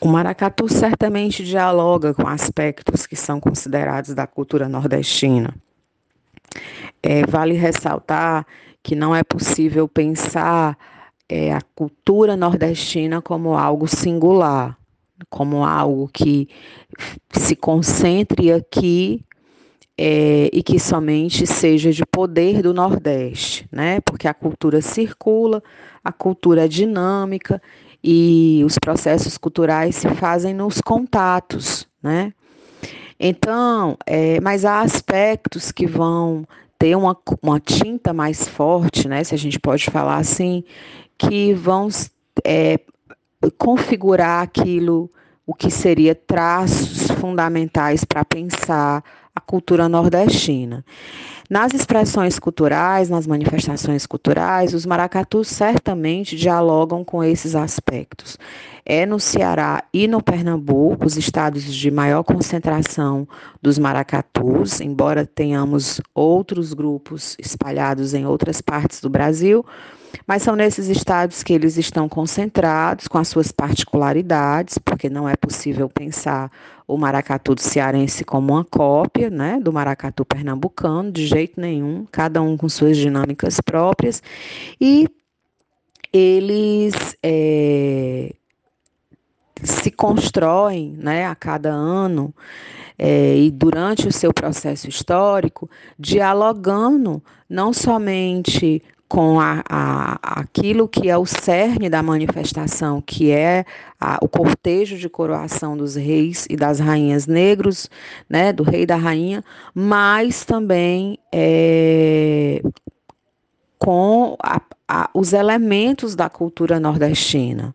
O maracatu certamente dialoga com aspectos que são considerados da cultura nordestina. É, vale ressaltar que não é possível pensar é, a cultura nordestina como algo singular, como algo que se concentre aqui é, e que somente seja de poder do Nordeste, né? Porque a cultura circula, a cultura é dinâmica e os processos culturais se fazem nos contatos, né? Então, é, mas há aspectos que vão ter uma, uma tinta mais forte, né? Se a gente pode falar assim, que vão é, configurar aquilo, o que seria traços fundamentais para pensar a cultura nordestina. Nas expressões culturais, nas manifestações culturais, os maracatus certamente dialogam com esses aspectos. É no Ceará e no Pernambuco, os estados de maior concentração dos maracatus, embora tenhamos outros grupos espalhados em outras partes do Brasil, mas são nesses estados que eles estão concentrados, com as suas particularidades, porque não é possível pensar o maracatu do cearense como uma cópia né, do maracatu pernambucano, de jeito nenhum, cada um com suas dinâmicas próprias, e eles é, se constroem né, a cada ano é, e durante o seu processo histórico, dialogando não somente com a, a, aquilo que é o cerne da manifestação, que é a, o cortejo de coroação dos reis e das rainhas negros, né, do rei e da rainha, mas também é, com os elementos da cultura nordestina.